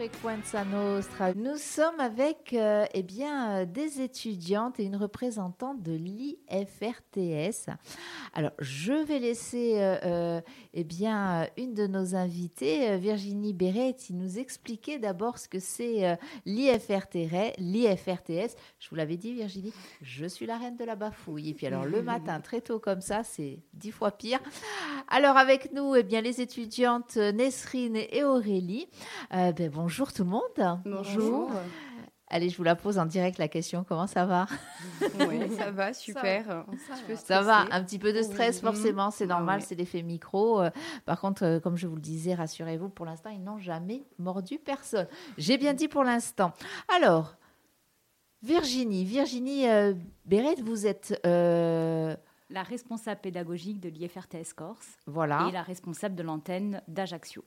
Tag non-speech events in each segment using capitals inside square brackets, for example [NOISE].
Frequenza Nostra. Nous sommes avec euh, eh bien, euh, des étudiantes et une représentante de l'IFRTS. Alors, je vais laisser euh, eh bien, une de nos invitées, Virginie Béret, nous expliquer d'abord ce que c'est l'IFRTS. L'IFRTS, je vous l'avais dit, Virginie, je suis la reine de la bafouille. Et puis, alors, le matin, [LAUGHS] très tôt comme ça, c'est dix fois pire. Alors, avec nous, eh bien, les étudiantes Nesrine et Aurélie. Ben, bonjour Bonjour tout le monde. Bonjour. Allez, je vous la pose en direct la question. Comment ça va Oui, ça va, super. Ça, va. un petit peu de stress forcément, c'est normal, c'est l'effet micro. Euh, par contre, euh, comme je vous le disais, rassurez-vous, pour l'instant, ils n'ont jamais mordu personne. J'ai bien dit pour l'instant. Alors, Virginie, Virginie euh, Béret, vous êtes la responsable pédagogique de l'IFRTS Corse voilà. et la responsable de l'antenne d'Ajaccio.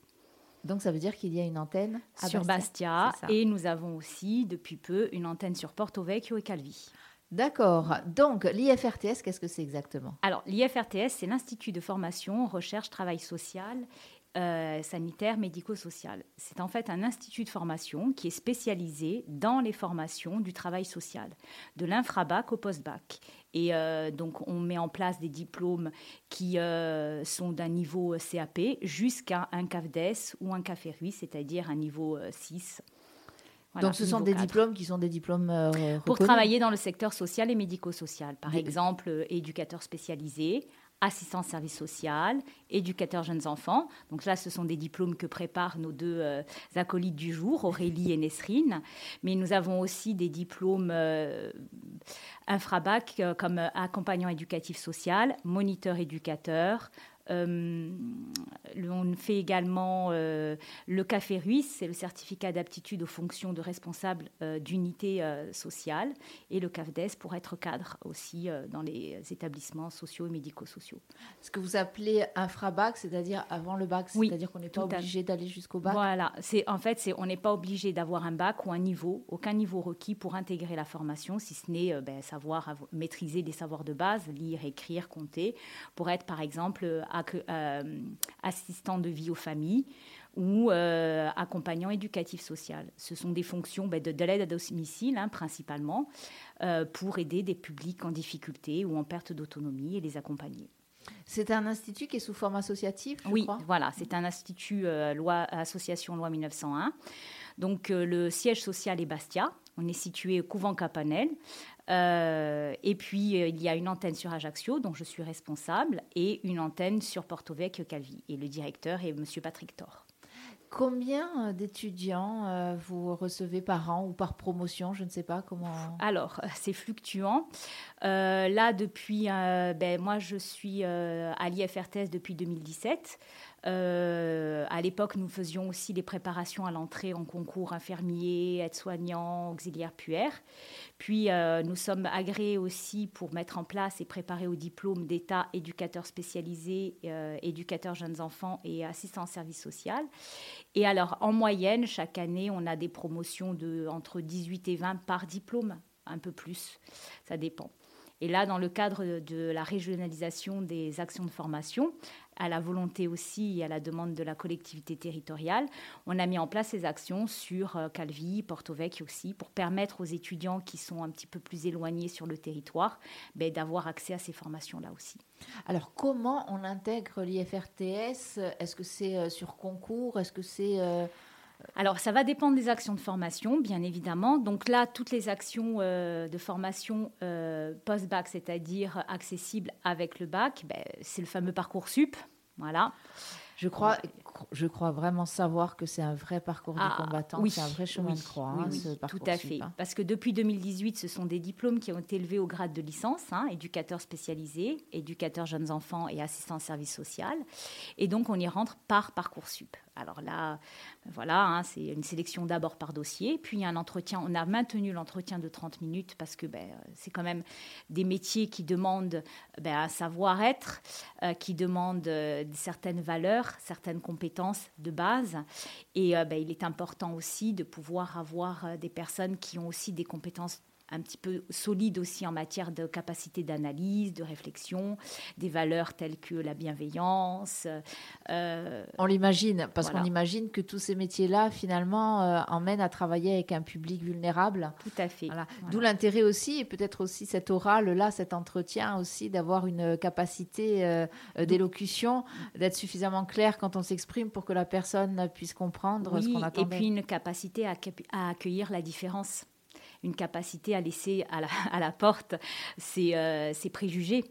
Donc ça veut dire qu'il y a une antenne sur Bastia, et nous avons aussi depuis peu une antenne sur Porto Vecchio et Calvi. D'accord. Donc l'IFRTS, qu'est-ce que c'est exactement? Alors l'IFRTS, c'est l'Institut de formation, recherche, travail social euh, sanitaire médico-social. C'est en fait un institut de formation qui est spécialisé dans les formations du travail social, de l'infrabac au post-bac. Et euh, donc, on met en place des diplômes qui euh, sont d'un niveau CAP jusqu'à un CAFDES ou un CAFERUI, c'est-à-dire un niveau 6. donc, ce sont des diplômes qui sont des diplômes Pour travailler dans le secteur social et médico-social. Par exemple, éducateur spécialisé, assistant service social, éducateur jeunes enfants. Donc là, ce sont des diplômes que préparent nos deux euh, acolytes du jour, Aurélie et Nesrine. Mais nous avons aussi des diplômes euh, infrabac euh, comme accompagnant éducatif social, moniteur éducateur, euh, on fait également euh, le Café c'est le certificat d'aptitude aux fonctions de responsable euh, d'unité sociale, et le CAFDES pour être cadre aussi dans les établissements sociaux et médico-sociaux. Ce que vous appelez infrabac, c'est-à-dire avant le bac, c'est-à-dire qu'on n'est pas obligé d'aller jusqu'au bac. Voilà, c'est, en fait, c'est, on n'est pas obligé d'avoir un bac ou un niveau, aucun niveau requis pour intégrer la formation, si ce n'est ben, savoir maîtriser des savoirs de base, lire, écrire, compter, pour être par exemple assistant de vie aux familles ou euh, accompagnant éducatif social. Ce sont des fonctions ben, de, l'aide à domicile hein, principalement euh, pour aider des publics en difficulté ou en perte d'autonomie et les accompagner. C'est un institut qui est sous forme associative, je Oui, crois? voilà, c'est un institut loi, association loi 1901. Donc le siège social est Bastia. On est situé au couvent Capanel. Euh, et puis, euh, il y a une antenne sur Ajaccio, dont je suis responsable, et une antenne sur Porto Vecchio Calvi. Et le directeur est M. Patrick Thor. Combien euh, d'étudiants vous recevez par an ou par promotion Je ne sais pas comment. Alors, [LAUGHS] c'est fluctuant. là, depuis, ben, moi, je suis à l'IFRTS depuis 2017. Euh, à l'époque, nous faisions aussi les préparations à l'entrée en concours infirmier, aide-soignant, auxiliaire puère. Puis, euh, nous sommes agréés aussi pour mettre en place et préparer au diplôme d'État éducateur spécialisé, euh, éducateur jeunes enfants et assistant service social. Et alors, en moyenne, chaque année, on a des promotions de entre 18 et 20 par diplôme, un peu plus, ça dépend. Et là, dans le cadre de la régionalisation des actions de formation, à la volonté aussi et à la demande de la collectivité territoriale, on a mis en place ces actions sur euh, Calvi, Porto Vecchio aussi, pour permettre aux étudiants qui sont un petit peu plus éloignés sur le territoire ben, d'avoir accès à ces formations-là aussi. Alors, comment on intègre l'IFRTS? Est-ce que c'est euh, sur concours? Est-ce que c'est... Euh, alors, ça va dépendre des actions de formation, bien évidemment. Donc là, toutes les actions euh, de formation euh, post-bac, c'est-à-dire accessibles avec le bac, ben, c'est le fameux parcours sup. Voilà. Je crois, je crois vraiment savoir que c'est un vrai parcours du ah, combattant, c'est un vrai chemin de croix, hein, ce parcours. Tout à fait. Hein. Parce que depuis 2018, ce sont des diplômes qui ont été élevés au grade de licence, hein, éducateur spécialisé, éducateur jeunes enfants et assistant service social. Et donc, on y rentre par Parcoursup. Alors là, voilà, hein, c'est une sélection d'abord par dossier, puis il y a un entretien. On a maintenu l'entretien de 30 minutes parce que ben, c'est quand même des métiers qui demandent ben, un savoir-être, euh, qui demandent euh, certaines valeurs, certaines compétences de base. Et euh, ben, il est important aussi de pouvoir avoir des personnes qui ont aussi des compétences un petit peu solide aussi en matière de capacité d'analyse, de réflexion, des valeurs telles que la bienveillance. Euh, on l'imagine, parce qu'on imagine que tous ces métiers-là, finalement, euh, emmènent à travailler avec un public vulnérable. Tout à fait. D'où l'intérêt aussi, et peut-être aussi cet oral-là, cet entretien aussi, d'avoir une capacité euh, d'élocution, d'être suffisamment clair quand on s'exprime pour que la personne puisse comprendre ce qu'on attend. Et puis une capacité à, à accueillir la différence une capacité à laisser [LAUGHS] à la, porte ses, euh, ses préjugés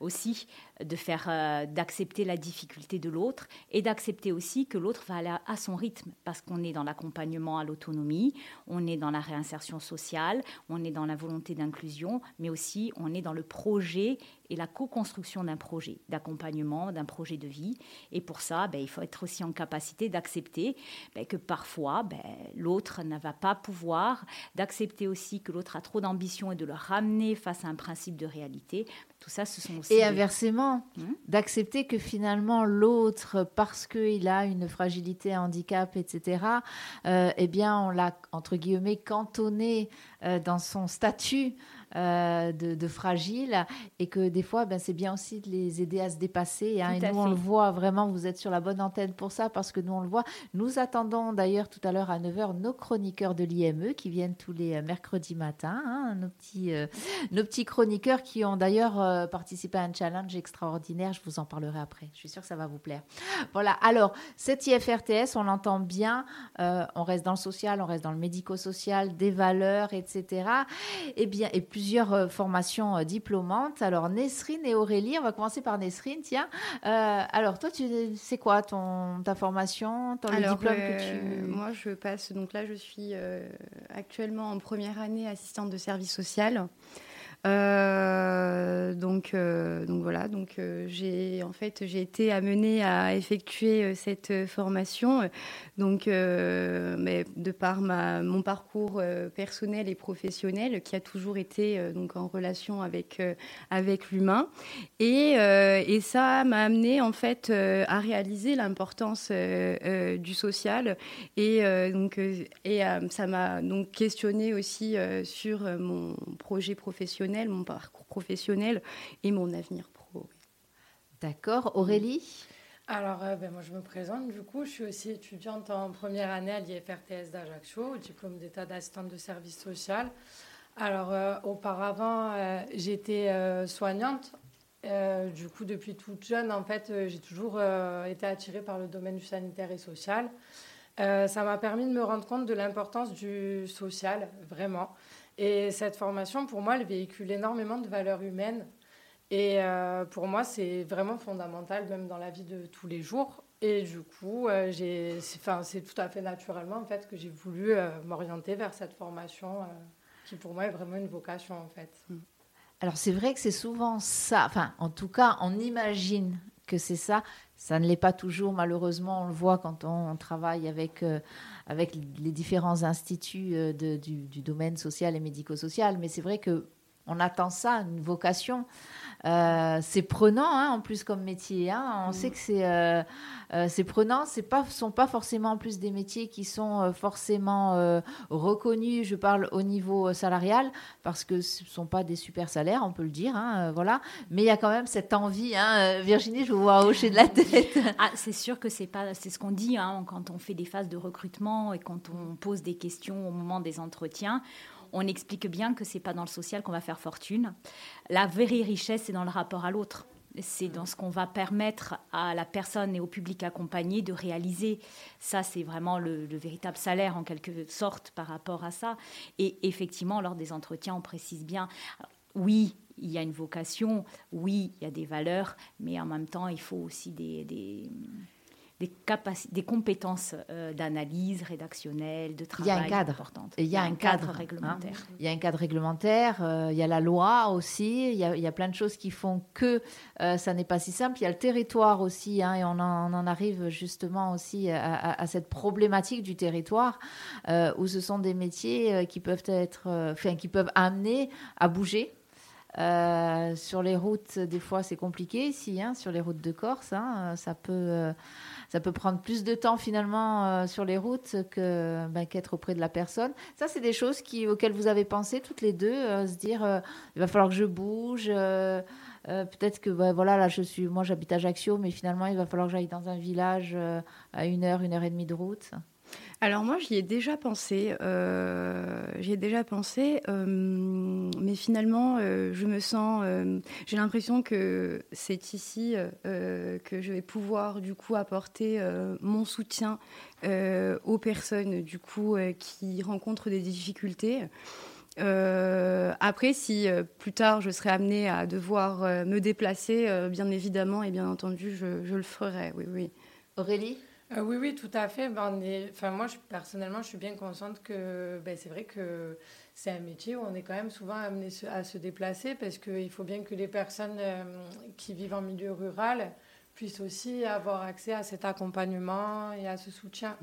aussi de faire euh, d'accepter la difficulté de l'autre et d'accepter aussi que l'autre va aller à son rythme parce qu'on est dans l'accompagnement à l'autonomie, on est dans la réinsertion sociale, on est dans la volonté d'inclusion, mais aussi on est dans le projet et la co-construction d'un projet d'accompagnement, d'un projet de vie. Et pour ça, ben, il faut être aussi en capacité d'accepter ben, que parfois ben, l'autre ne va pas pouvoir, d'accepter aussi que l'autre a trop d'ambition et de le ramener face à un principe de réalité. Tout ça, ce sont aussi. Et inversement, d'accepter que finalement l'autre, parce qu'il a une fragilité, un handicap, etc., euh, eh bien, on l'a, entre guillemets, cantonné euh, dans son statut euh, de, fragiles et que des fois, ben, c'est bien aussi de les aider à se dépasser. Hein. et nous, on le voit vraiment, vous êtes sur la bonne antenne pour ça parce que nous, on le voit. Nous attendons d'ailleurs tout à l'heure à 9h nos chroniqueurs de l'IME qui viennent tous les euh, mercredis matins, hein, nos, petits, euh, nos petits chroniqueurs qui ont d'ailleurs participé à un challenge extraordinaire. Je vous en parlerai après. Je suis sûre que ça va vous plaire. Voilà. Alors, cette IFRTS, on l'entend bien. on reste dans le social, on reste dans le médico-social, des valeurs, etc. Et bien, et plus plusieurs euh, formations euh, diplômantes. Alors, Nesrine et Aurélie, on va commencer par Nesrine, tiens. Euh, alors, toi, tu c'est quoi ton, ta formation, ton diplôme que tu... Moi, je passe, donc là, je suis actuellement en première année assistante de service social. Euh, donc, euh, donc voilà, donc euh, j'ai en fait j'ai été amenée à effectuer cette formation, donc mais de par mon parcours personnel et professionnel qui a toujours été donc en relation avec avec l'humain. Et, et ça m'a amené en fait à réaliser l'importance du social. Et donc et ça m'a donc questionné aussi sur mon projet professionnel mon parcours professionnel et mon avenir pro. D'accord. Aurélie? Alors, euh, ben, moi, je me présente. Du coup, je suis aussi étudiante en première année à l'IFRTS d'Ajaccio, au diplôme d'état d'assistante de service social. Alors, euh, auparavant, euh, j'étais soignante. du coup, depuis toute jeune, en fait, j'ai toujours été attirée par le domaine du sanitaire et social. ça m'a permis de me rendre compte de l'importance du social, vraiment. Et cette formation, pour moi, elle véhicule énormément de valeurs humaines. Et euh, pour moi, c'est vraiment fondamental, même dans la vie de tous les jours. Et du coup, euh, c'est tout à fait naturellement en fait, que j'ai voulu euh, m'orienter vers cette formation qui, pour moi, est vraiment une vocation en fait. Mm. Alors, c'est vrai que c'est souvent ça. Enfin, en tout cas, on imagine que c'est ça. Ça ne l'est pas toujours, malheureusement. On le voit quand on, travaille avec, euh, avec les différents instituts euh, du, du, domaine social et médico-social. Mais c'est vrai que on attend ça, une vocation. Euh, c'est prenant, hein, en plus, comme métier. Hein. On mm. sait que c'est euh, euh, prenant. Ce ne sont pas forcément en plus des métiers qui sont forcément reconnus. Je parle au niveau salarial, parce que ce ne sont pas des super salaires, on peut le dire. Hein, voilà. Mais il y a quand même cette envie. Virginie, je vous vois hocher de la [LAUGHS] tête. Ah, c'est sûr que c'est pas, c'est ce qu'on dit quand on fait des phases de recrutement et quand on pose des questions au moment des entretiens on explique bien que c'est pas dans le social qu'on va faire fortune. La vraie richesse, c'est dans le rapport à l'autre. C'est dans ce qu'on va permettre à la personne et au public accompagné de réaliser. Ça, c'est vraiment le, véritable salaire en quelque sorte par rapport à ça. Et effectivement, lors des entretiens, on précise bien, oui, il y a une vocation, oui, il y a des valeurs, mais en même temps, il faut aussi des des, des compétences euh, d'analyse rédactionnelle, de travail. Il y a un cadre. Importantes. il y a, un, cadre, hein. réglementaire. Il y a un cadre réglementaire, euh, il y a la loi aussi, il y a, il y a plein de choses qui font que euh, ça n'est pas si simple. Il y a le territoire aussi, hein, et on en, on en, arrive justement aussi à, à, cette problématique du territoire, où ce sont des métiers qui peuvent être, enfin, qui peuvent amener à bouger Euh, sur les routes, des fois, c'est compliqué ici, hein, sur les routes de Corse. Hein, ça, peut, euh, ça peut prendre plus de temps finalement euh, sur les routes ben, qu'être auprès de la personne. Ça, c'est des choses qui, auxquelles vous avez pensé toutes les deux, se dire il va falloir que je bouge. peut-être que ben, voilà là je suis moi j'habite à Ajaccio mais finalement il va falloir que j'aille dans un village à une heure une heure et demie de route alors moi, j'y ai déjà pensé. Euh, j'y ai déjà pensé, euh, mais finalement, euh, je me sens. J'ai l'impression que c'est ici que je vais pouvoir du coup apporter mon soutien aux personnes du coup qui rencontrent des difficultés. après, si plus tard je serais amenée à devoir me déplacer, bien évidemment et bien entendu, je, je le ferai. Oui, oui. Aurélie? Euh, oui, oui, tout à fait. Ben, enfin, moi, personnellement, je suis bien consciente que ben, c'est vrai que c'est un métier où on est quand même souvent amené à se déplacer parce qu'il faut bien que les personnes euh, qui vivent en milieu rural puissent aussi avoir accès à cet accompagnement et à ce soutien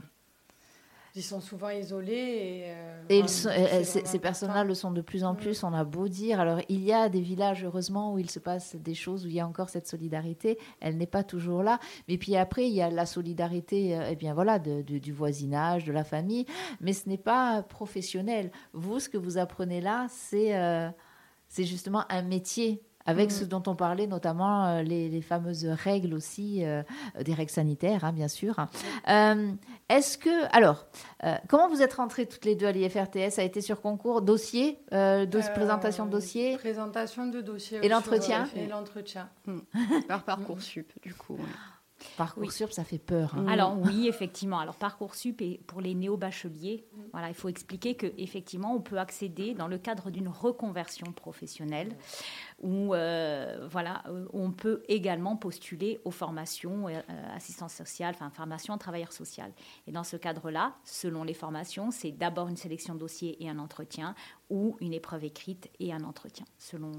ils sont souvent isolés. Et, euh, ces, personnes-là le sont de plus en mm. plus, on a beau dire. Alors, il y a des villages, heureusement, où il se passe des choses, où il y a encore cette solidarité. Elle n'est pas toujours là. Mais puis après, il y a la solidarité euh, eh bien, voilà, du voisinage, de la famille. Mais ce n'est pas professionnel. Vous, ce que vous apprenez là, c'est euh, c'est justement un métier avec mm. ce dont on parlait, notamment euh, les, fameuses règles aussi, euh, des règles sanitaires, hein, bien sûr. Euh, est-ce que, alors, comment vous êtes rentrées toutes les deux à l'IFRTS Ça a été sur concours, dossier, présentation de dossier? Présentation de dossier. Et l'entretien? Et l'entretien. Mm. Par Parcoursup, du coup. Parcoursup, ça fait peur. Hein. Alors oui, effectivement. Alors Parcoursup et pour les néo-bacheliers, voilà, il faut expliquer que effectivement, on peut accéder dans le cadre d'une reconversion professionnelle, où euh, voilà, on peut également postuler aux formations euh, assistance sociale, enfin formation travailleur social. Et dans ce cadre-là, selon les formations, c'est d'abord une sélection de dossier et un entretien, ou une épreuve écrite et un entretien, selon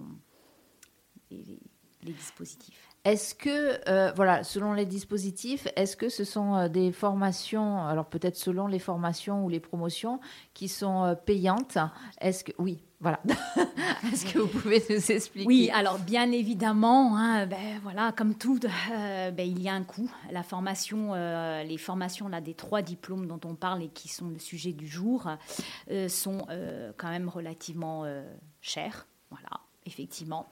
les dispositifs. Est-ce que, euh, voilà, selon les dispositifs, est-ce que ce sont euh, des formations, alors peut-être selon les formations ou les promotions, qui sont euh, payantes? Est-ce que, oui, voilà. [LAUGHS] Est-ce que vous pouvez nous expliquer? Oui, alors bien évidemment, hein, ben, voilà, comme tout, ben, il y a un coût. La formation, les formations là, des trois diplômes dont on parle et qui sont le sujet du jour sont quand même relativement chères. Voilà effectivement.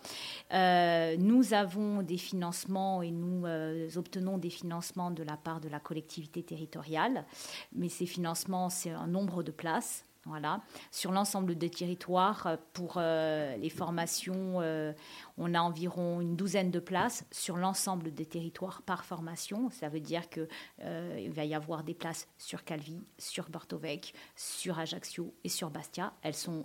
Euh, nous avons des financements et nous euh, obtenons des financements de la part de la collectivité territoriale, mais ces financements, c'est un nombre de places. Voilà. Sur l'ensemble des territoires, pour euh, les formations, on a environ une douzaine de places sur l'ensemble des territoires par formation. Ça veut dire qu'il il va y avoir des places sur Calvi, sur Bortovec, sur Ajaccio et sur Bastia. Elles sont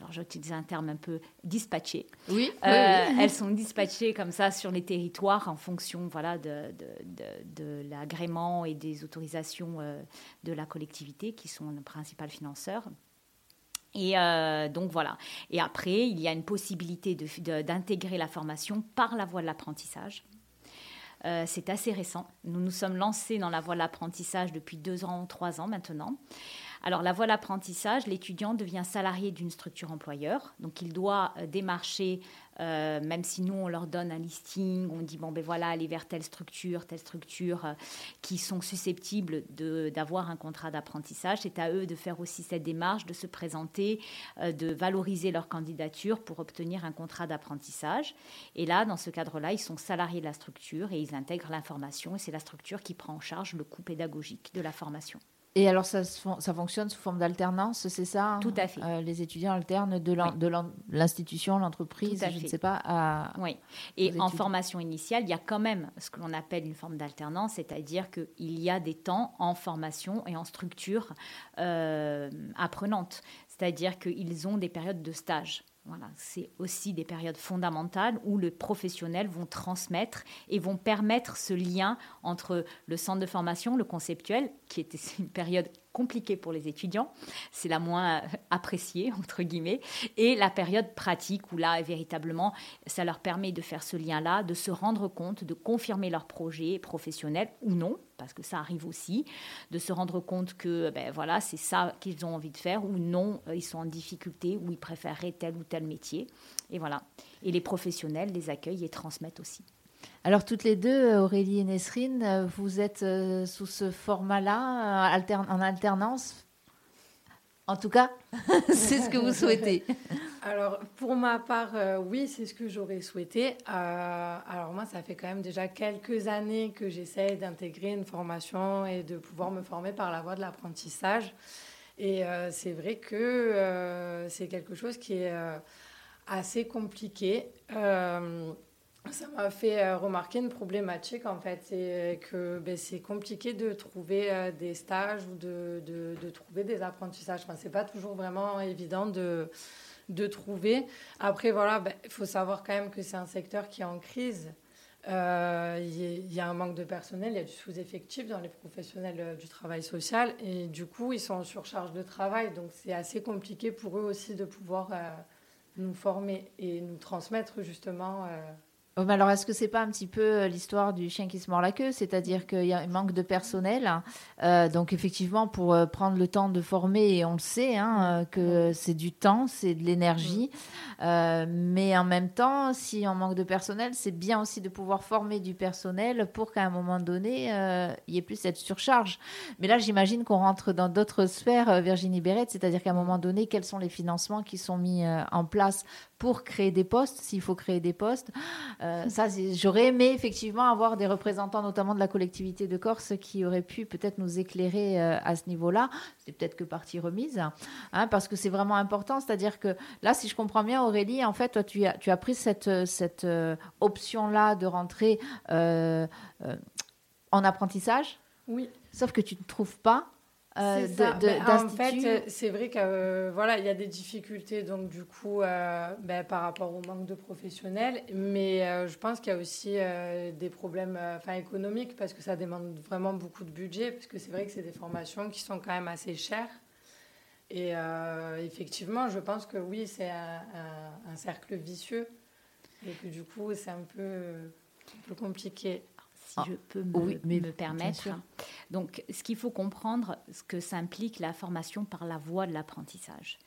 alors j'utilise un terme un peu dispatché. Oui, euh, [LAUGHS] Elles sont dispatchées comme ça sur les territoires en fonction voilà, de, de, l'agrément et des autorisations euh, de la collectivité qui sont le principal financeur. Et euh, donc voilà. Et après, il y a une possibilité d'intégrer la formation par la voie de l'apprentissage. c'est assez récent. Nous nous sommes lancés dans la voie de l'apprentissage depuis deux ans, trois ans maintenant. Alors la voie d'apprentissage, l'étudiant devient salarié d'une structure employeur, donc il doit euh, démarcher, euh, même si nous on leur donne un listing, on dit bon ben voilà, aller vers telle structure, telle structure euh, qui sont susceptibles d'avoir un contrat d'apprentissage. C'est à eux de faire aussi cette démarche, de se présenter, de valoriser leur candidature pour obtenir un contrat d'apprentissage. Et là, dans ce cadre-là, ils sont salariés de la structure et ils intègrent l'information et c'est la structure qui prend en charge le coût pédagogique de la formation. Et alors, ça, ça fonctionne sous forme d'alternance, c'est ça hein? Tout à fait. Euh, les étudiants alternent de l'institution, l'entreprise, je ne sais pas, à. Oui. Et en formation initiale, il y a quand même ce que l'on appelle une forme d'alternance, c'est-à-dire qu'il y a des temps en formation et en structure euh, apprenante. C'est-à-dire qu'ils ont des périodes de stage. Voilà, c'est aussi des périodes fondamentales où les professionnels vont transmettre et vont permettre ce lien entre le centre de formation, le conceptuel, qui était [LAUGHS] une période compliquée pour les étudiants, c'est la moins appréciée, [LAUGHS] entre guillemets, et la période pratique où là, véritablement, ça leur permet de faire ce lien-là, de se rendre compte, de confirmer leur projet professionnel ou non, parce que ça arrive aussi, de se rendre compte que ben, voilà, c'est ça qu'ils ont envie de faire ou non, euh, ils sont en difficulté ou ils préféreraient tel ou tel métier. Et voilà. Et les professionnels les accueillent et transmettent aussi. Alors toutes les deux, Aurélie et Nesrine, euh, vous êtes euh, sous ce format-là, euh, en alternance? En tout cas, [LAUGHS] c'est ce que vous souhaitez. Alors pour ma part, oui, c'est ce que j'aurais souhaité. alors moi, ça fait quand même déjà quelques années que j'essaie d'intégrer une formation et de pouvoir me former par la voie de l'apprentissage. Et c'est vrai que c'est quelque chose qui est assez compliqué. Ça m'a fait euh, remarquer une problématique en fait, c'est que ben, c'est compliqué de trouver euh, des stages ou de, trouver des apprentissages. Enfin, c'est pas toujours vraiment évident de, de trouver. Après, voilà, ben, il faut savoir quand même que c'est un secteur qui est en crise. Euh, il y, a un manque de personnel, il y a du sous-effectif dans les professionnels du travail social et du coup, ils sont en surcharge de travail. Donc, c'est assez compliqué pour eux aussi de pouvoir nous former et nous transmettre justement Oh, alors, est-ce que c'est pas un petit peu euh, l'histoire du chien qui se mord la queue? C'est-à-dire qu'il y a un manque de personnel. Euh, donc, effectivement, pour euh, prendre le temps de former, et on le sait, hein, que c'est du temps, c'est de l'énergie. mais en même temps, si on manque de personnel, c'est bien aussi de pouvoir former du personnel pour qu'à un moment donné, il y ait plus cette surcharge. Mais là, j'imagine qu'on rentre dans d'autres sphères, Virginie Béret, c'est-à-dire qu'à un moment donné, quels sont les financements qui sont mis en place pour créer des postes, s'il faut créer des postes. Euh, ça, j'aurais aimé effectivement avoir des représentants, notamment de la collectivité de Corse, qui auraient pu peut-être nous éclairer euh, à ce niveau-là. C'est peut-être que partie remise, hein, parce que c'est vraiment important. C'est-à-dire que là, si je comprends bien, Aurélie, en fait, toi, tu as, tu as pris cette, cette euh, option-là de rentrer en apprentissage? Oui. Sauf que tu ne trouves pas euh, en fait, c'est vrai euh, voilà, il y a des difficultés donc du coup euh, ben, par rapport au manque de professionnels, mais je pense qu'il y a aussi des problèmes enfin économiques parce que ça demande vraiment beaucoup de budget parce que c'est vrai que c'est des formations qui sont quand même assez chères. Et effectivement, je pense que oui, c'est un, un, cercle vicieux et que du coup, c'est un peu, un peu compliqué si ah, je peux me, permettre. Donc, ce qu'il faut comprendre, ce que ça implique la formation par la voie de l'apprentissage.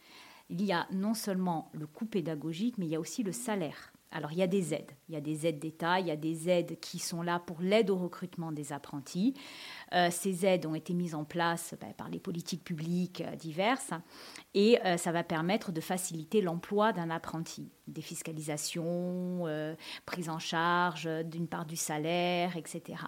Il y a non seulement le coût pédagogique, mais il y a aussi le salaire. Alors, il y a des aides. Il y a des aides d'État, il y a des aides qui sont là pour l'aide au recrutement des apprentis. Euh, ces aides ont été mises en place ben, par les politiques publiques euh, diverses et euh, ça va permettre de faciliter l'emploi d'un apprenti. Défiscalisation, prise en charge d'une part du salaire, etc.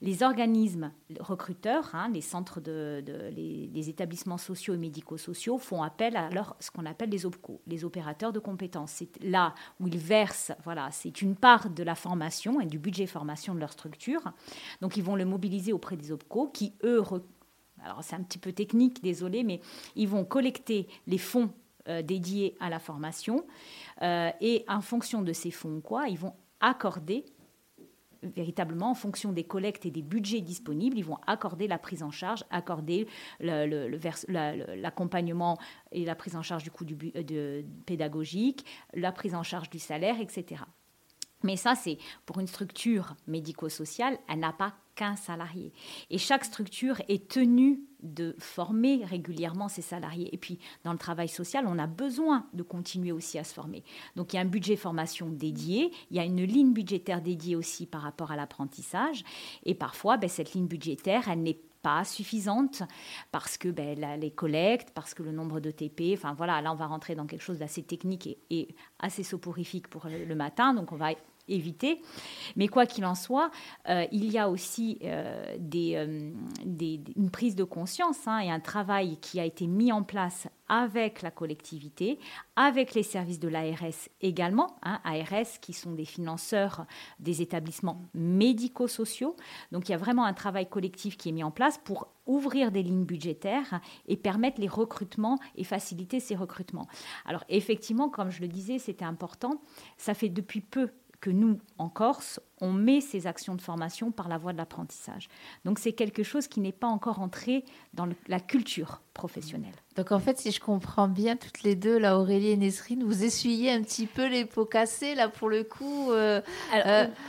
Les organismes recruteurs, hein, les centres de, les, établissements sociaux et médico-sociaux font appel à leur, ce qu'on appelle les OPCO, les opérateurs de compétences. C'est là où ils versent, voilà, c'est une part de la formation et du budget formation de leur structure. Donc ils vont le mobiliser auprès des qui, eux, alors c'est un petit peu technique, désolé, mais ils vont collecter les fonds euh, dédiés à la formation euh, et en fonction de ces fonds, quoi, ils vont accorder véritablement en fonction des collectes et des budgets disponibles, ils vont accorder la prise en charge, accorder l'accompagnement et la prise en charge du coût du, pédagogique, la prise en charge du salaire, etc. Mais ça, c'est pour une structure médico-sociale, elle n'a pas qu'un salarié. Et chaque structure est tenue de former régulièrement ses salariés. Et puis, dans le travail social, on a besoin de continuer aussi à se former. Donc, il y a un budget formation dédié, il y a une ligne budgétaire dédiée aussi par rapport à l'apprentissage. Et parfois, ben, cette ligne budgétaire, elle n'est pas suffisante parce que ben, les collectes, parce que le nombre de TP, enfin voilà, là on va rentrer dans quelque chose d'assez technique et, assez soporifique pour le matin, donc on va éviter. Mais quoi qu'il en soit, euh, il y a aussi euh, euh, une prise de conscience hein, et un travail qui a été mis en place avec la collectivité, avec les services de l'ARS également, hein, ARS qui sont des financeurs des établissements médico-sociaux. Donc il y a vraiment un travail collectif qui est mis en place pour ouvrir des lignes budgétaires et permettre les recrutements et faciliter ces recrutements. Alors effectivement, comme je le disais, c'était important. Ça fait depuis peu que nous, en Corse, on met ces actions de formation par la voie de l'apprentissage. Donc c'est quelque chose qui n'est pas encore entré dans la culture professionnelle. Donc en fait, si je comprends bien, toutes les deux, là, Aurélie et Nesrine, vous essuyez un petit peu les pots cassés, là, pour le coup. Euh,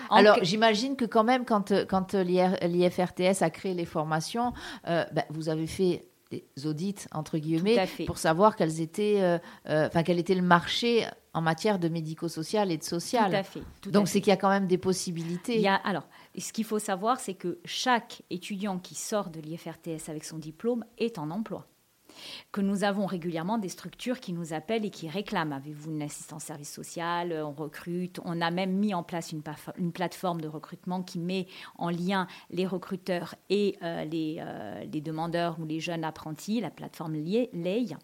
alors, euh, j'imagine que quand même, quand, quand l'IFRTS a créé les formations, euh, ben, vous avez fait des audits entre guillemets pour savoir quels étaient, enfin quel était le marché en matière de médico-social et de social. Tout à fait. Donc c'est qu'il y a quand même des possibilités. Il y a, alors, ce qu'il faut savoir, c'est que chaque étudiant qui sort de l'IFRTS avec son diplôme est en emploi que nous avons régulièrement des structures qui nous appellent et qui réclament. Avez-vous une assistance service social? On recrute. On a même mis en place une, une plateforme de recrutement qui met en lien les recruteurs et euh, les, euh, les, demandeurs ou les jeunes apprentis, la plateforme LEI.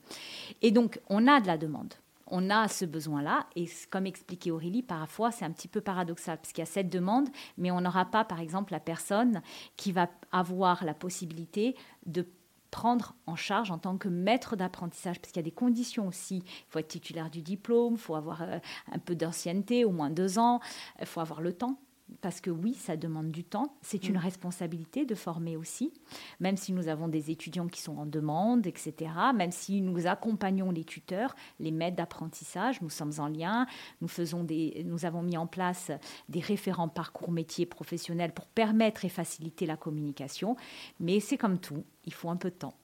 Et donc, on a de la demande on a ce besoin-là. Et comme expliquait Aurélie, parfois c'est un petit peu paradoxal parce qu'il y a cette demande, mais on n'aura pas, par exemple, la personne qui va avoir la possibilité de prendre en charge en tant que maître d'apprentissage, parce qu'il y a des conditions aussi. Il faut être titulaire du diplôme, il faut avoir euh, un peu d'ancienneté, au moins deux ans, il faut avoir le temps parce que oui, ça demande du temps. C'est une mm. responsabilité de former aussi, même si nous avons des étudiants qui sont en demande, etc. Même si nous accompagnons les tuteurs, les maîtres d'apprentissage, nous sommes en lien. Nous, faisons des, nous avons mis en place des référents parcours métiers professionnels pour permettre et faciliter la communication. Mais c'est comme tout, il faut un peu de temps.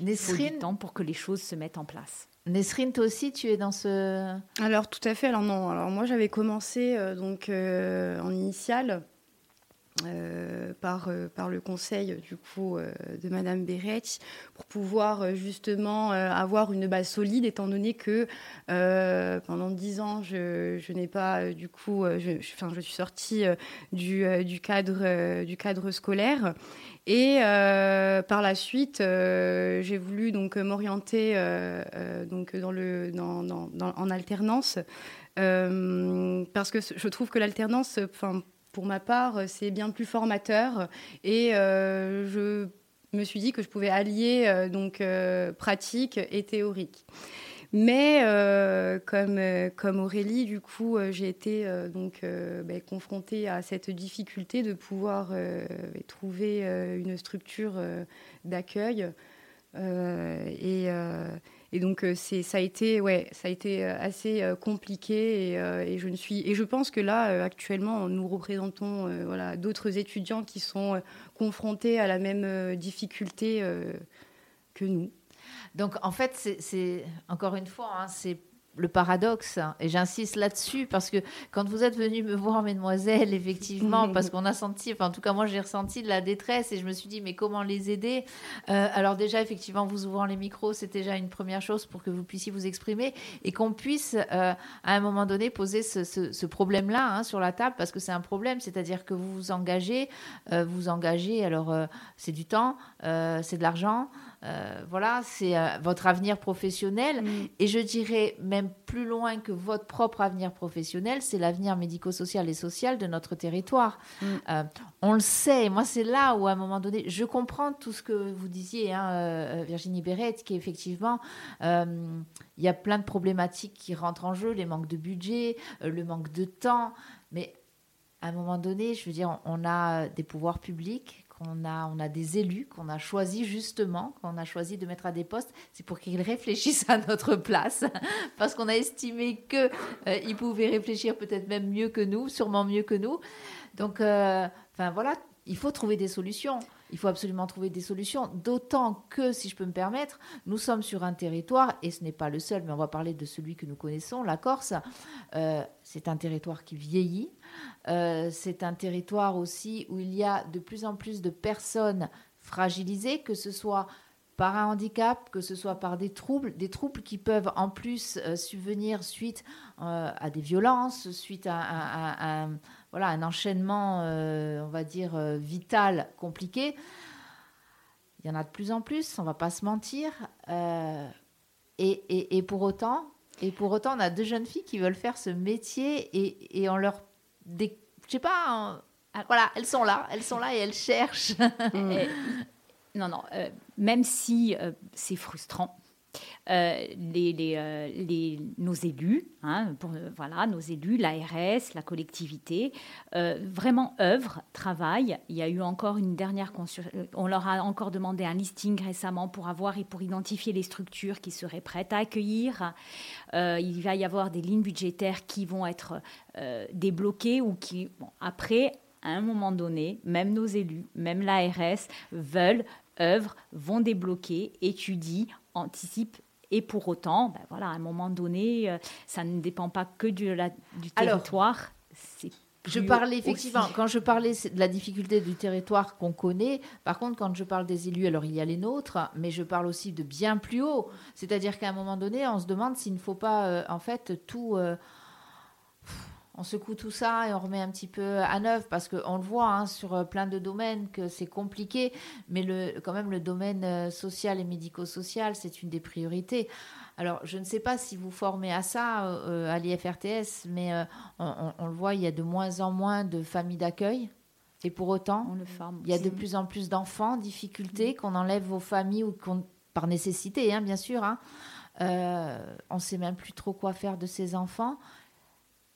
Il faut du temps pour que les choses se mettent en place. Nesrine, toi aussi, tu es dans ce... Alors, tout à fait. Alors, non. Alors, moi, j'avais commencé euh, donc euh, en initiale euh, par, par le conseil du coup de Madame Beret pour pouvoir justement avoir une base solide étant donné que pendant dix ans je, je n'ai pas du coup je, je suis sortie du, du, cadre, du cadre scolaire. Et euh, par la suite, euh, j'ai voulu donc m'orienter euh, donc dans le dans, en alternance parce que je trouve que l'alternance, pour ma part, c'est bien plus formateur et je me suis dit que je pouvais allier donc pratique et théorique. Mais euh, comme, euh, comme Aurélie, du coup, euh, j'ai été donc ben, confrontée à cette difficulté de pouvoir trouver une structure d'accueil. Et, et, donc c'est ça a été ouais ça a été assez compliqué et, et, je ne suis et je pense que là actuellement nous représentons voilà d'autres étudiants qui sont confrontés à la même difficulté que nous. Donc en fait, c'est encore une fois, hein, c'est le paradoxe, et j'insiste là-dessus parce que quand vous êtes venu me voir, mesdemoiselles, [LAUGHS] effectivement, parce qu'on a senti, enfin en tout cas moi j'ai ressenti de la détresse et je me suis dit mais comment les aider? Euh, Alors déjà effectivement vous ouvrant les micros, c'est déjà une première chose pour que vous puissiez vous exprimer et qu'on puisse euh, à un moment donné poser ce, problème-là hein, sur la table parce que c'est un problème, c'est-à-dire que vous vous engagez, euh, vous engagez, alors c'est du temps, c'est de l'argent. Euh, voilà, c'est euh, votre avenir professionnel. Mm. Et je dirais même plus loin que votre propre avenir professionnel, c'est l'avenir médico-social et social de notre territoire. Mm. Euh, on le sait. Moi, c'est là où, à un moment donné, je comprends tout ce que vous disiez, hein, Virginie Béret, qui effectivement, il y a plein de problématiques qui rentrent en jeu, les manques de budget, le manque de temps. Mais à un moment donné, je veux dire, on a des pouvoirs publics a, on a des élus qu'on a choisis justement, qu'on a choisi de mettre à des postes, c'est pour qu'ils réfléchissent à notre place, [LAUGHS] parce qu'on a estimé qu'ils euh, pouvaient réfléchir peut-être même mieux que nous, sûrement mieux que nous. Donc, euh, enfin voilà, il faut trouver des solutions. Il faut absolument trouver des solutions, d'autant que, si je peux me permettre, nous sommes sur un territoire, et ce n'est pas le seul, mais on va parler de celui que nous connaissons, la Corse. Euh, c'est un territoire qui vieillit, euh, c'est un territoire aussi où il y a de plus en plus de personnes fragilisées, que ce soit par un handicap, que ce soit par des troubles, des troubles qui peuvent en plus euh, subvenir suite à des violences, suite à un voilà, un enchaînement, euh, on va dire, euh, vital compliqué. Il y en a de plus en plus, on va pas se mentir. Euh, et, pour autant, et pour autant, on a deux jeunes filles qui veulent faire ce métier et, et on leur, des, je sais pas, voilà, elles sont là, elles sont là et elles cherchent. [LAUGHS] [LAUGHS] non, non, même si c'est frustrant, euh, les, euh, les, nos élus, hein, pour, voilà, nos élus, l'ARS, la collectivité, vraiment œuvrent, travaillent. Il y a eu encore une dernière on leur a encore demandé un listing récemment pour avoir et pour identifier les structures qui seraient prêtes à accueillir. il va y avoir des lignes budgétaires qui vont être débloquées ou qui, après, à un moment donné, même nos élus, même l'ARS veulent, œuvrent, vont débloquer, étudient, anticipent. Et pour autant, ben voilà, à un moment donné, euh, ça ne dépend pas que du, du territoire. je parlais effectivement, quand je parlais de la difficulté du territoire qu'on connaît, par contre, quand je parle des élus, alors il y a les nôtres, mais je parle aussi de bien plus haut. C'est-à-dire qu'à un moment donné, on se demande s'il ne faut pas, euh, en fait, tout. Euh, on secoue tout ça et on remet un petit peu à neuf parce qu'on le voit hein, sur euh, plein de domaines que c'est compliqué, mais le, quand même le domaine euh, social et médico-social, c'est une des priorités. Alors, je ne sais pas si vous formez à ça euh, à l'IFRTS, mais on, le voit, il y a de moins en moins de familles d'accueil. Et pour autant, on le forme il y a de plus en plus d'enfants en difficulté, qu'on enlève vos familles ou qu'on, par nécessité, hein, bien sûr. Hein. on ne sait même plus trop quoi faire de ces enfants.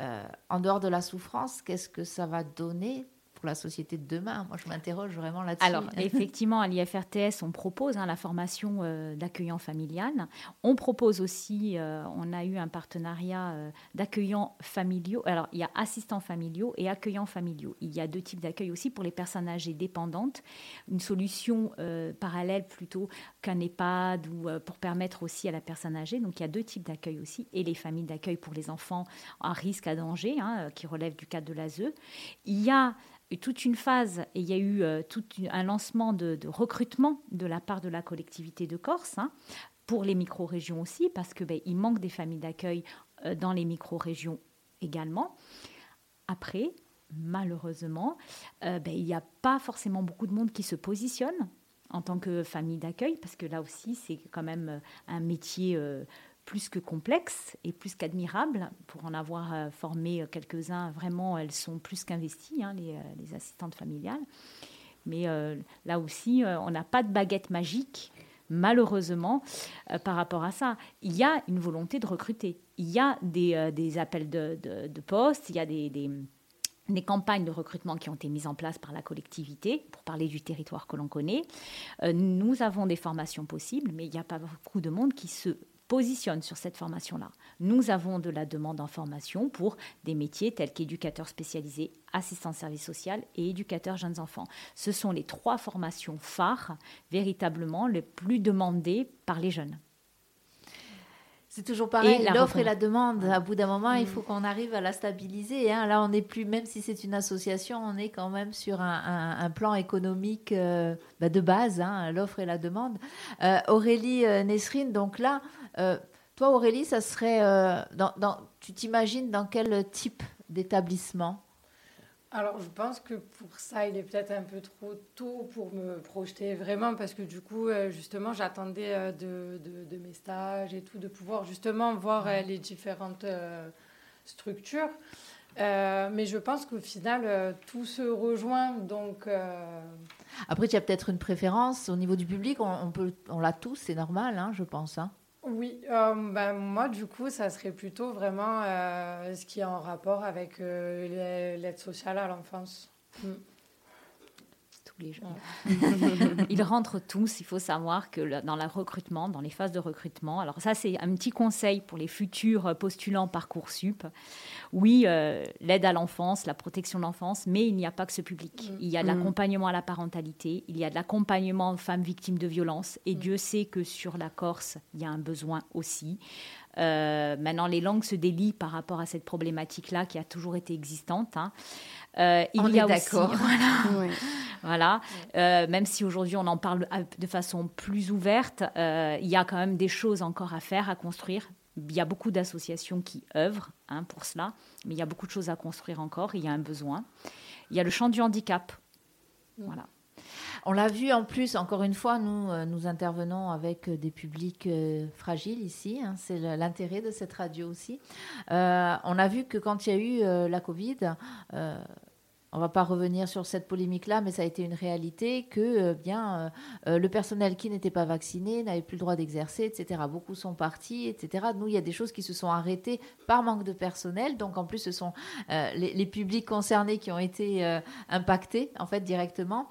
Euh, en dehors de la souffrance, qu'est-ce que ça va donner pour la société de demain Moi, je m'interroge vraiment là-dessus. Alors, [LAUGHS] effectivement, à l'IFRTS, on propose hein, la formation euh, d'accueillant familial. On propose aussi, euh, on a eu un partenariat euh, d'accueillants familiaux. Alors, il y a assistants familiaux et accueillants familiaux. Il y a deux types d'accueil aussi pour les personnes âgées dépendantes. Une solution parallèle plutôt qu'un EHPAD ou pour permettre aussi à la personne âgée. Donc, il y a deux types d'accueil aussi. Et les familles d'accueil pour les enfants à risque, à danger, hein, qui relèvent du cadre de l'ASE. Il y a toute une phase et il y a eu euh, tout un lancement de, recrutement de la part de la collectivité de Corse. Hein, pour les micro-régions aussi, parce qu'il ben, manque des familles d'accueil euh, dans les micro-régions également. Après, malheureusement, euh, ben, il n'y a pas forcément beaucoup de monde qui se positionne en tant que famille d'accueil, parce que là aussi, c'est quand même un métier plus que complexe et plus qu'admirable. Pour en avoir euh, formé euh, quelques-uns, vraiment, elles sont plus qu'investies, hein, les, euh, les, assistantes familiales. Mais là aussi, on n'a pas de baguette magique, malheureusement, par rapport à ça. Il y a une volonté de recruter. Il y a des, appels de, de, postes, il y a des campagnes de recrutement qui ont été mises en place par la collectivité, pour parler du territoire que l'on connaît. nous avons des formations possibles, mais il n'y a pas beaucoup de monde qui se positionne sur cette formation-là. Nous avons de la demande en formation pour des métiers tels qu'éducateur spécialisé, assistant service social et éducateur jeunes enfants. Ce sont les trois formations phares véritablement les plus demandées par les jeunes. C'est toujours pareil, l'offre et la demande. À bout d'un moment, il mm. faut qu'on arrive à la stabiliser. Hein. Là, on n'est plus, même si c'est une association, on est quand même sur un, plan économique euh, bah, de base, hein, l'offre et la demande. Euh, Aurélie euh, Nesrine, donc là, toi Aurélie, ça serait, dans, tu t'imagines dans quel type d'établissement? Alors, je pense que pour ça, il est peut-être un peu trop tôt pour me projeter vraiment, parce que du coup, euh, justement, j'attendais euh, de, de, mes stages et tout, de pouvoir justement voir euh, les différentes structures. mais je pense qu'au final, tout se rejoint. Donc, Après, tu as peut-être une préférence au niveau du public. On, peut, on l'a tous, c'est normal, hein, je pense. Hein. Oui, euh, ben, moi du coup, ça serait plutôt vraiment euh, ce qui est en rapport avec euh, l'aide sociale à l'enfance. Mm les [LAUGHS] Ils [LAUGHS] rentrent tous. Il faut savoir que dans le recrutement, dans les phases de recrutement, alors ça c'est un petit conseil pour les futurs postulants Parcoursup. Oui, euh, l'aide à l'enfance, la protection de l'enfance, mais il n'y a pas que ce public. Mm. Il y a de mm. l'accompagnement à la parentalité, il y a de l'accompagnement aux femmes victimes de violences, et mm. Dieu sait que sur la Corse, il y a un besoin aussi. Euh, maintenant, les langues se délient par rapport à cette problématique-là qui a toujours été existante. Hein. Euh, il on y a. [LAUGHS] Voilà. Voilà. Euh, même si aujourd'hui on en parle de façon plus ouverte, il y a quand même des choses encore à faire, à construire. Il y a beaucoup d'associations qui œuvrent hein, pour cela, mais il y a beaucoup de choses à construire encore. Il y a un besoin. Il y a le champ du handicap. Mm. Voilà. On l'a vu en plus, encore une fois, nous, euh, nous intervenons avec euh, des publics euh, fragiles ici. Hein, c'est l'intérêt de cette radio aussi. on a vu que quand il y a eu la Covid, on va pas revenir sur cette polémique-là, mais ça a été une réalité que euh, bien euh, le personnel qui n'était pas vacciné n'avait plus le droit d'exercer, etc. Beaucoup sont partis, etc. Nous, il y a des choses qui se sont arrêtées par manque de personnel. Donc, en plus, ce sont les, publics concernés qui ont été impactés, en fait, directement.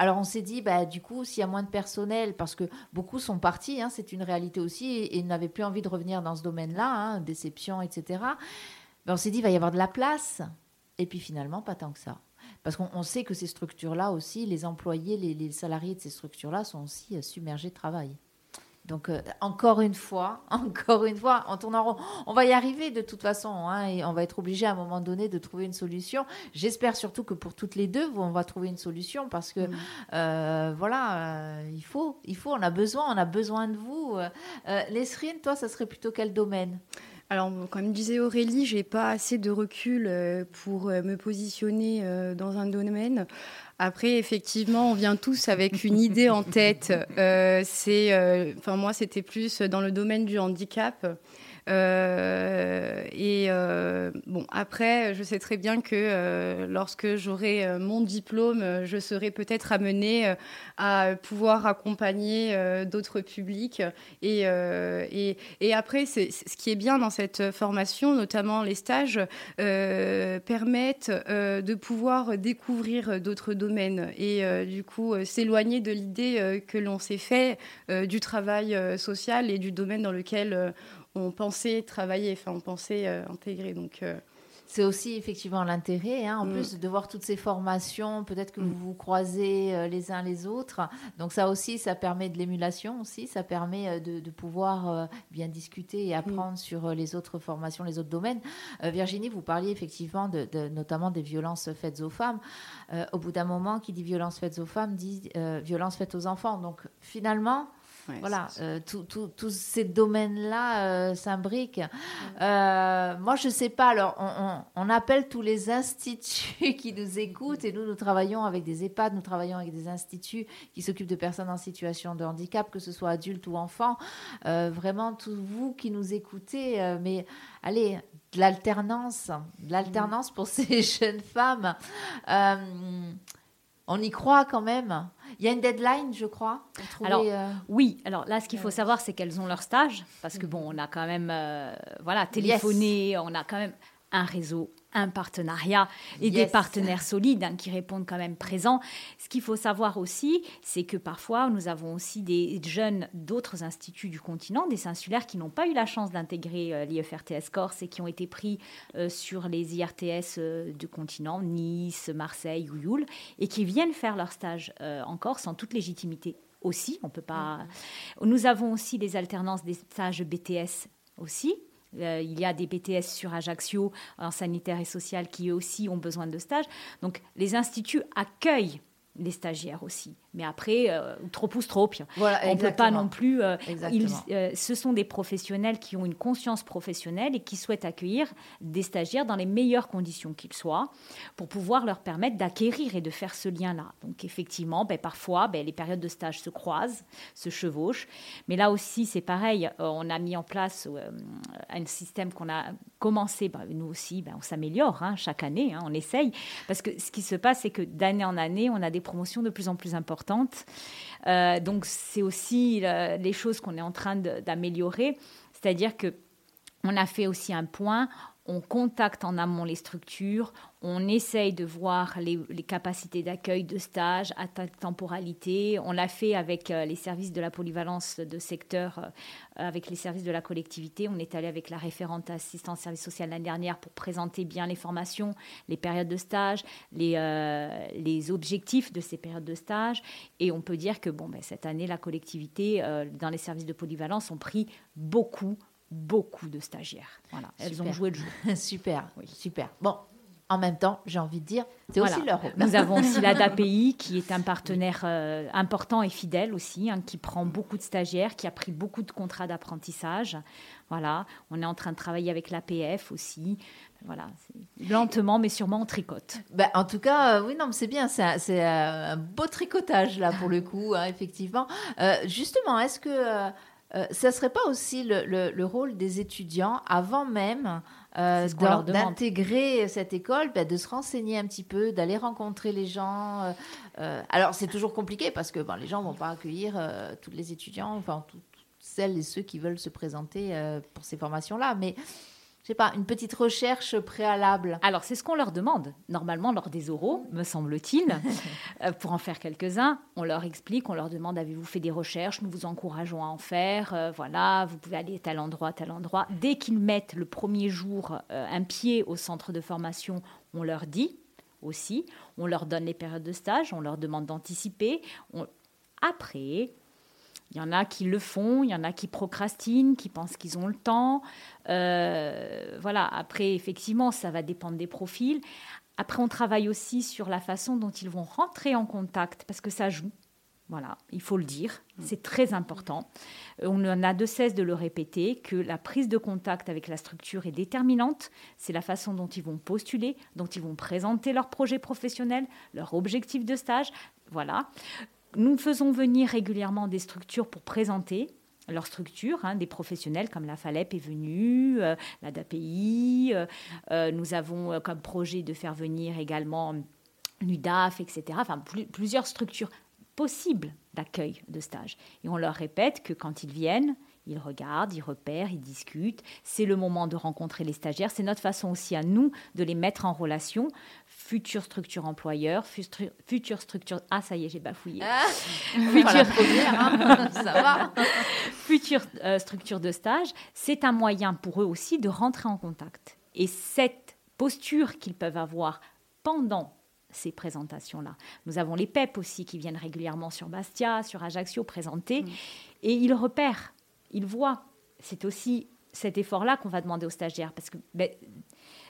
Alors on s'est dit, bah, du coup, s'il y a moins de personnel, parce que beaucoup sont partis, hein, c'est une réalité aussi, et, n'avaient plus envie de revenir dans ce domaine-là, hein, déception, etc. On s'est dit, il va y avoir de la place. Et puis finalement, pas tant que ça. Parce qu'on sait que ces structures-là aussi, les employés, les, les, salariés de ces structures-là sont aussi euh, submergés de travail. Donc, euh, encore une fois, [LAUGHS] encore une fois, en tournant rond, on va y arriver de toute façon, hein, et on va être obligé à un moment donné de trouver une solution. J'espère surtout que pour toutes les deux, on va trouver une solution parce que, mm. euh, voilà, euh, il faut, il faut, on a besoin, on a besoin de vous. Nesrine, toi, ça serait plutôt quel domaine? Alors, comme disait Aurélie, j'ai pas assez de recul pour me positionner dans un domaine. Après, effectivement, on vient tous avec une idée en tête. Euh, c'est, euh, enfin, moi, c'était plus dans le domaine du handicap. Euh, et euh, bon, après, je sais très bien que euh, lorsque j'aurai mon diplôme, je serai peut-être amenée à pouvoir accompagner d'autres publics. Et, et, après, c'est, ce qui est bien dans cette formation, notamment les stages, permettent de pouvoir découvrir d'autres domaines et du coup s'éloigner de l'idée que l'on s'est fait du travail social et du domaine dans lequel on pensait travailler, enfin on pensait euh, intégrer. Donc euh, c'est aussi effectivement l'intérêt, hein, en mm. plus de voir toutes ces formations, peut-être que mm. vous vous croisez euh, les uns les autres. Donc ça aussi, ça permet de l'émulation aussi, ça permet de, pouvoir bien discuter et mm. apprendre sur les autres formations, les autres domaines. Virginie, vous parliez effectivement de, notamment des violences faites aux femmes. au bout d'un moment, qui dit violence faites aux femmes dit violence faites aux enfants. Donc finalement, voilà, euh, tous ces domaines-là euh, s'imbriquent. Euh, moi, je ne sais pas. Alors, on, appelle tous les instituts [LAUGHS] qui nous écoutent et nous, nous travaillons avec des EHPAD, nous travaillons avec des instituts qui s'occupent de personnes en situation de handicap, que ce soit adultes ou enfants. vraiment, tous vous qui nous écoutez, mais allez, de l'alternance, de l'alternance pour [LAUGHS] ces jeunes femmes. On y croit quand même. Il y a une deadline, je crois. alors, euh, oui. Alors là, ce qu'il faut savoir, c'est qu'elles ont leur stage, parce que bon, on a quand même, euh, voilà, téléphoné, on a quand même un réseau un partenariat et des partenaires solides hein, qui répondent quand même présents. Ce qu'il faut savoir aussi, c'est que parfois, nous avons aussi des jeunes d'autres instituts du continent, des insulaires qui n'ont pas eu la chance d'intégrer euh, l'IFRTS Corse et qui ont été pris euh, sur les IRTS euh, du continent, Nice, Marseille, Ouyoul, et qui viennent faire leur stage en Corse en toute légitimité aussi. On peut pas. Mm-hmm. Nous avons aussi des alternances des stages BTS aussi, euh, il y a des BTS sur Ajaccio en sanitaire et social qui aussi ont besoin de stages. Donc les instituts accueillent les stagiaires aussi. Mais après, euh, trop pousse trop. on ne peut pas non plus. Euh, euh, ce sont des professionnels qui ont une conscience professionnelle et qui souhaitent accueillir des stagiaires dans les meilleures conditions qu'ils soient pour pouvoir leur permettre d'acquérir et de faire ce lien-là. Donc, effectivement, ben, parfois, ben, les périodes de stage se croisent, se chevauchent. Mais là aussi, c'est pareil. on a mis en place un système qu'on a commencé. Ben, nous aussi, on s'améliore hein, chaque année. Hein, on essaye. Parce que ce qui se passe, c'est que d'année en année, on a des promotions de plus en plus importantes euh, donc c'est aussi euh, les choses qu'on est en train d'améliorer, c'est-à-dire que on a fait aussi un point on contacte en amont les structures, on essaye de voir les, capacités d'accueil de stage, à temporalité. On l'a fait avec euh, les services de la polyvalence de secteur, euh, avec les services de la collectivité. On est allé avec la référente assistance service social l'année dernière pour présenter bien les formations, les périodes de stage, les, euh, objectifs de ces périodes de stage. Et on peut dire que bon, ben, cette année, la collectivité, dans les services de polyvalence, ont pris beaucoup, beaucoup de stagiaires. Voilà, elles ont joué le jeu. [LAUGHS] super, oui. super. Bon, en même temps, j'ai envie de dire, c'est aussi leur rôle. Nous avons aussi [LAUGHS] l'ADAPI, qui est un partenaire euh, important et fidèle aussi, hein, qui prend beaucoup de stagiaires, qui a pris beaucoup de contrats d'apprentissage. Voilà, on est en train de travailler avec l'APF aussi. Voilà, lentement mais sûrement on tricote. Ben, en tout cas, euh, oui, non, c'est bien, c'est un, beau tricotage là pour le coup, hein, effectivement. Euh, justement, est-ce que euh, ça serait pas aussi le, rôle des étudiants avant même euh, d'intégrer cette école, ben, de se renseigner un petit peu, d'aller rencontrer les gens. Euh, alors c'est toujours compliqué parce que ben, les gens vont pas accueillir tous les étudiants, enfin toutes celles et ceux qui veulent se présenter pour ces formations-là, mais sais pas, une petite recherche préalable Alors, c'est ce qu'on leur demande, normalement, lors des oraux, me semble-t-il. [LAUGHS] Euh, pour en faire quelques-uns, on leur explique, on leur demande avez-vous fait des recherches Nous vous encourageons à en faire. Euh, voilà, vous pouvez aller à tel endroit, tel endroit. Dès qu'ils mettent le premier jour euh, un pied au centre de formation, on leur dit aussi, on leur donne les périodes de stage, on leur demande d'anticiper. Après, il y en a qui le font, il y en a qui procrastinent, qui pensent qu'ils ont le temps. Euh, voilà, après, effectivement, ça va dépendre des profils. Après, on travaille aussi sur la façon dont ils vont rentrer en contact, parce que ça joue. Voilà, il faut le dire, mm. c'est très important. Euh, on n'a de cesse de le répéter que la prise de contact avec la structure est déterminante. C'est la façon dont ils vont postuler, dont ils vont présenter leur projet professionnel, leur objectif de stage. Voilà. Nous faisons venir régulièrement des structures pour présenter leur structure, hein, des professionnels comme la FALEP est venue, euh, la DAPI. Euh, euh, nous avons comme projet de faire venir également l'UDAF, etc. Enfin, plusieurs structures possibles d'accueil de stage. Et on leur répète que quand ils viennent, ils regardent, ils repèrent, ils discutent. C'est le moment de rencontrer les stagiaires. C'est notre façon aussi à nous de les mettre en relation. Future structure employeur, future structure. Ah, ça y est, j'ai bafouillé. Ah, [LAUGHS] future hein, [LAUGHS] ça va. Future euh, structure de stage, c'est un moyen pour eux aussi de rentrer en contact. Et cette posture qu'ils peuvent avoir pendant ces présentations-là. Nous avons les PEP aussi qui viennent régulièrement sur Bastia, sur Ajaccio présenter, mm. et ils repèrent ils voient. C'est aussi cet effort-là qu'on va demander aux stagiaires, parce que ben,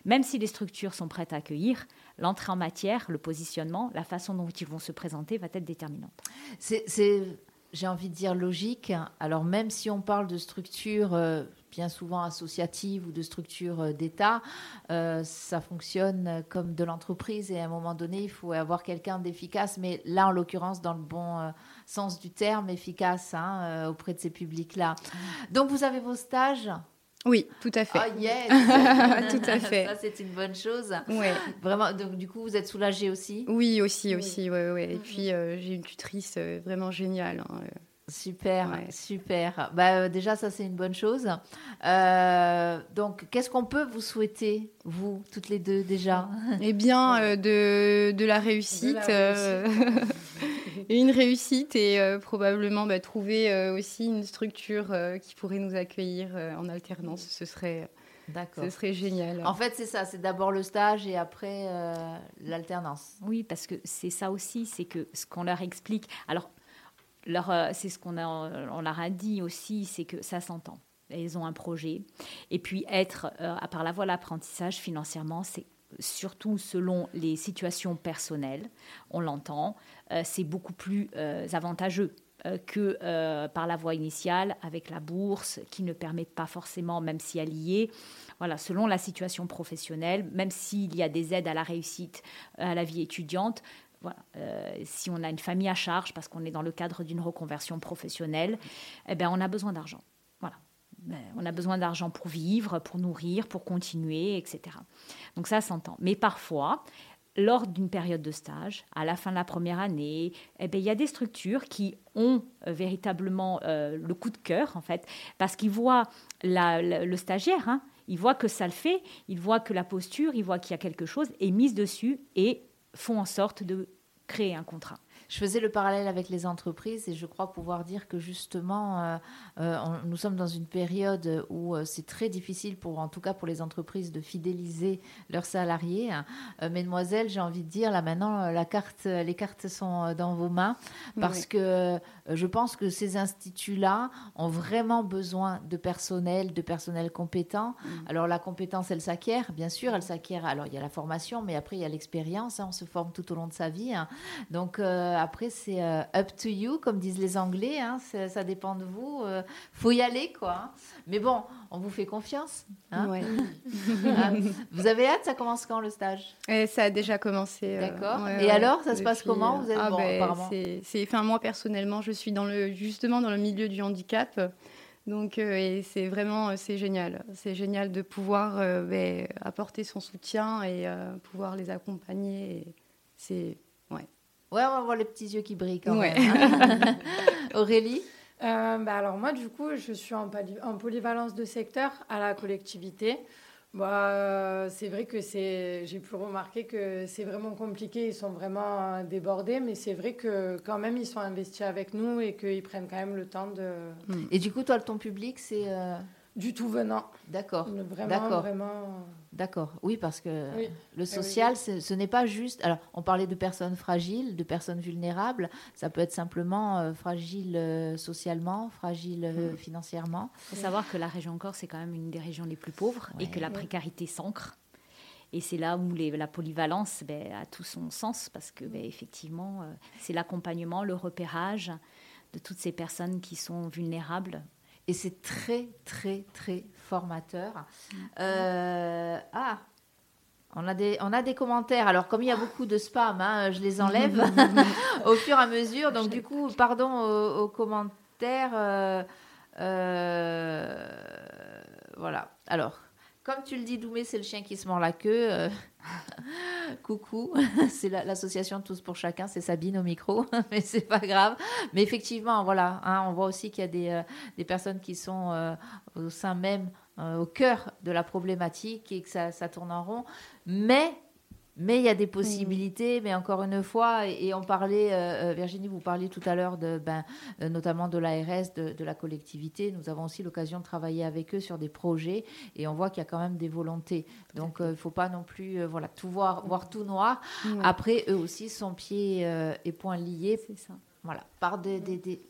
même si les structures sont prêtes à accueillir, l'entrée en matière, le positionnement, la façon dont ils vont se présenter va être déterminante. C'est, j'ai envie de dire, logique. Alors même si on parle de structures euh, bien souvent associatives ou de structures euh, d'État, euh, ça fonctionne comme de l'entreprise et à un moment donné, il faut avoir quelqu'un d'efficace, mais là, en l'occurrence, dans le bon sens du terme, efficace hein, auprès de ces publics-là. Donc, vous avez vos stages oui, tout à fait. Ah, yes [LAUGHS] Tout à fait. Ça, c'est une bonne chose. Ouais. Vraiment, donc du coup, vous êtes soulagée aussi? Oui, aussi, aussi, ouais, ouais. Et puis, euh, j'ai une tutrice euh, vraiment géniale. Hein, super, super. Bah, déjà, ça, c'est une bonne chose. donc, qu'est-ce qu'on peut vous souhaiter, vous, toutes les deux, déjà? Eh bien, [LAUGHS] de, de, la réussite. De la réussite. [LAUGHS] une réussite et euh, probablement bah, trouver euh, aussi une structure euh, qui pourrait nous accueillir en alternance. Ce serait, ce serait génial. En fait, c'est ça, c'est d'abord le stage et après l'alternance. Oui, parce que c'est ça aussi, c'est que ce qu'on leur explique. Alors, c'est ce qu'on on leur a dit aussi, c'est que ça s'entend. Ils ont un projet. Et puis être, à part la voie l'apprentissage, financièrement, c'est surtout selon les situations personnelles, on l'entend, euh, c'est beaucoup plus euh, avantageux euh, que par la voie initiale avec la bourse qui ne permet pas forcément, même si elle selon la situation professionnelle, même s'il y a des aides à la réussite, à la vie étudiante, voilà, si on a une famille à charge parce qu'on est dans le cadre d'une reconversion professionnelle, eh ben, on a besoin d'argent. Ben, on a besoin d'argent pour vivre, pour nourrir, pour continuer, etc. Donc ça s'entend. Mais parfois, lors d'une période de stage, à la fin de la première année, eh bien, il y a des structures qui ont euh, véritablement euh, le coup de cœur, en fait, parce qu'ils voient le stagiaire, hein, ils voient que ça le fait, ils voient que la posture, ils voient qu'il y a quelque chose, est mise dessus et font en sorte de créer un contrat je faisais le parallèle avec les entreprises et je crois pouvoir dire que justement, euh, euh, nous sommes dans une période où euh, c'est très difficile, pour, en tout cas pour les entreprises, de fidéliser leurs salariés. mesdemoiselles, j'ai envie de dire, là maintenant, la carte, les cartes sont dans vos mains parce que je pense que ces instituts-là ont vraiment besoin de personnel, de personnel compétent. Mm. Alors la compétence, elle s'acquiert, bien sûr, elle s'acquiert. Alors il y a la formation, mais après il y a l'expérience. Hein, on se forme tout au long de sa vie. Hein. Donc après, c'est euh, up to you, comme disent les Anglais. Hein, ça dépend de vous. Euh, faut y aller, quoi. Hein. Mais bon, on vous fait confiance. Hein. [LAUGHS] Ah, vous avez hâte Ça commence quand le stage? Et Ça a déjà commencé. Euh, D'accord. Et alors, ça se passe comment Vous êtes ah, ben, c'est, enfin, moi personnellement, je suis dans le justement dans le milieu du handicap. Donc, et c'est vraiment, c'est génial. C'est génial de pouvoir ben, apporter son soutien et pouvoir les accompagner. C'est, ouais. On va voir les petits yeux qui brillent quand même. Hein. [LAUGHS] Aurélie bah alors moi, du coup, je suis en, en, polyvalence de secteur à la collectivité. Bah, c'est vrai que c'est, j'ai pu remarquer que c'est vraiment compliqué, ils sont vraiment débordés, mais c'est vrai que quand même ils sont investis avec nous et qu'ils prennent quand même le temps de. Et du coup, toi, ton public, c'est. Euh, du tout venant. D'accord. Vraiment, vraiment. D'accord. Oui, parce que le social, ce n'est pas juste. Alors, on parlait de personnes fragiles, de personnes vulnérables. Ça peut être simplement euh, fragile euh, socialement, fragile euh, financièrement. Il faut savoir que la région Corse, c'est quand même une des régions les plus pauvres et que la précarité s'ancre. Et c'est là où la polyvalence ben, a tout son sens parce que, ben, effectivement, c'est l'accompagnement, le repérage de toutes ces personnes qui sont vulnérables et c'est très, très, très formateur. Euh, ah, on a, des, on a des commentaires. Alors, comme il y a beaucoup de spam, hein, je les enlève [LAUGHS] [LAUGHS] au fur et à mesure. Donc, du coup, pardon aux, commentaires. Euh, euh, voilà. Alors, comme tu le dis, Doumé, c'est le chien qui se mord la queue. [LAUGHS] Coucou, [LAUGHS] c'est l'association Tous pour chacun, c'est Sabine au micro, [LAUGHS] mais c'est pas grave. Mais effectivement, voilà, hein, on voit aussi qu'il y a des, euh, personnes qui sont euh, au sein même, euh, au cœur de la problématique et que ça, ça tourne en rond. Mais mais il y a des possibilités, mais encore une fois, et, on parlait, euh, euh, Virginie, vous parliez tout à l'heure de, ben, euh, notamment de l'ARS, de, de, la collectivité. Nous avons aussi l'occasion de travailler avec eux sur des projets, et on voit qu'il y a quand même des volontés. Donc, il ne faut pas non plus, voilà, tout voir, voir tout noir. Après, eux aussi sont pieds et poings liés. C'est ça. Voilà, par des,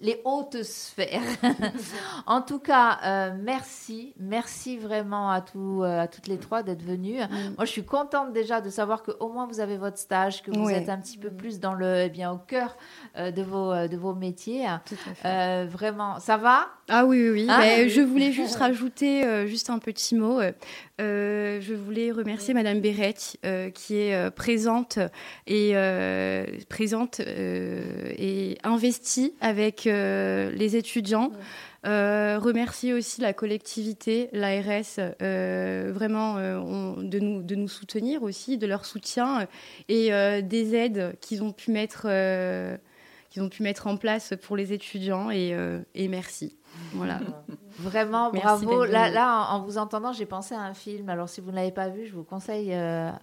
les hautes sphères. [LAUGHS] en tout cas, euh, merci, merci vraiment à, tout, euh, à toutes les trois d'être venues. Mm. Moi, je suis contente déjà de savoir qu'au moins vous avez votre stage, que vous êtes un petit peu plus dans le, eh bien, au cœur euh, de, vos, de vos métiers. vraiment, ça va? Ah oui, oui, oui. Hein je voulais juste rajouter juste un petit mot. je voulais remercier Madame Béret qui est présente et présente et investi avec euh, les étudiants. Euh, remercier aussi la collectivité, l'ARS, euh, vraiment de, nous, de nous soutenir aussi, de leur soutien et des aides qu'ils ont pu mettre qu'ils ont pu mettre en place pour les étudiants et, et merci. Voilà. [LAUGHS] Vraiment, bravo. Là, là, en, vous entendant, j'ai pensé à un film. Alors, si vous ne l'avez pas vu, je vous conseille,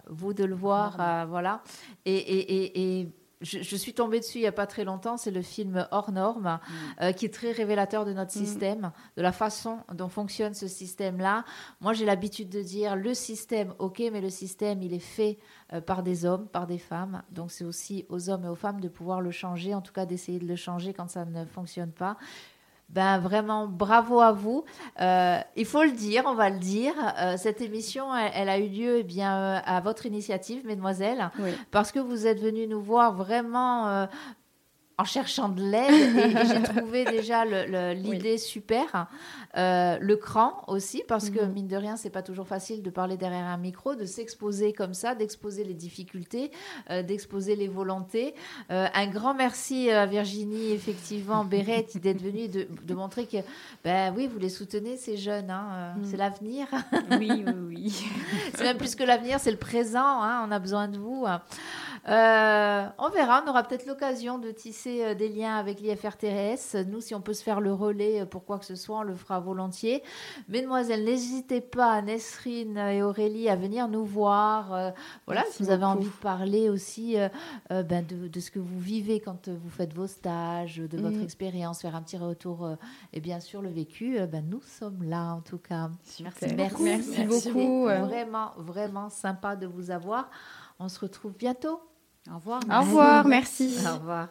vous, de le voir. voilà. Et, et, et je, suis tombée dessus il n'y a pas très longtemps, c'est le film Hors Norme, mm. euh, qui est très révélateur de notre mm. système, de la façon dont fonctionne ce système-là. Moi, j'ai l'habitude de dire le système, ok, mais le système, il est fait euh, par des hommes, par des femmes. Donc, c'est aussi aux hommes et aux femmes de pouvoir le changer, en tout cas d'essayer de le changer quand ça ne fonctionne pas. Ben vraiment, bravo à vous. Euh, il faut le dire, on va le dire. Euh, cette émission, elle, a eu lieu eh bien euh, à votre initiative, mesdemoiselles, parce que vous êtes venus nous voir vraiment en cherchant de l'aide et, j'ai [LAUGHS] trouvé déjà l'idée super. Euh, le cran aussi, parce que mhm. mine de rien, c'est pas toujours facile de parler derrière un micro, de s'exposer comme ça, d'exposer les difficultés, euh, d'exposer les volontés. Euh, un grand merci à Virginie, effectivement, Béret, [LAUGHS] d'être venue de, de, montrer que, ben oui, vous les soutenez, ces jeunes, hein, mhm. c'est l'avenir. oui, oui, oui. [LAUGHS] c'est même plus que l'avenir, c'est le présent, hein, on a besoin de vous. On verra, on aura peut-être l'occasion de tisser euh, des liens avec l'IFRTS. Nous, si on peut se faire le relais pour quoi que ce soit, on le fera volontiers. Mesdemoiselles, n'hésitez pas, Nesrine et Aurélie, à venir nous voir. Euh, voilà, si vous avez envie de parler aussi euh, ben de, ce que vous vivez quand vous faites vos stages, de votre mm. expérience, faire un petit retour et bien sûr le vécu, ben, nous sommes là en tout cas. Merci. Merci, beaucoup. Vraiment, vraiment sympa de vous avoir. On se retrouve bientôt. Au revoir. Au revoir, merci. Au revoir.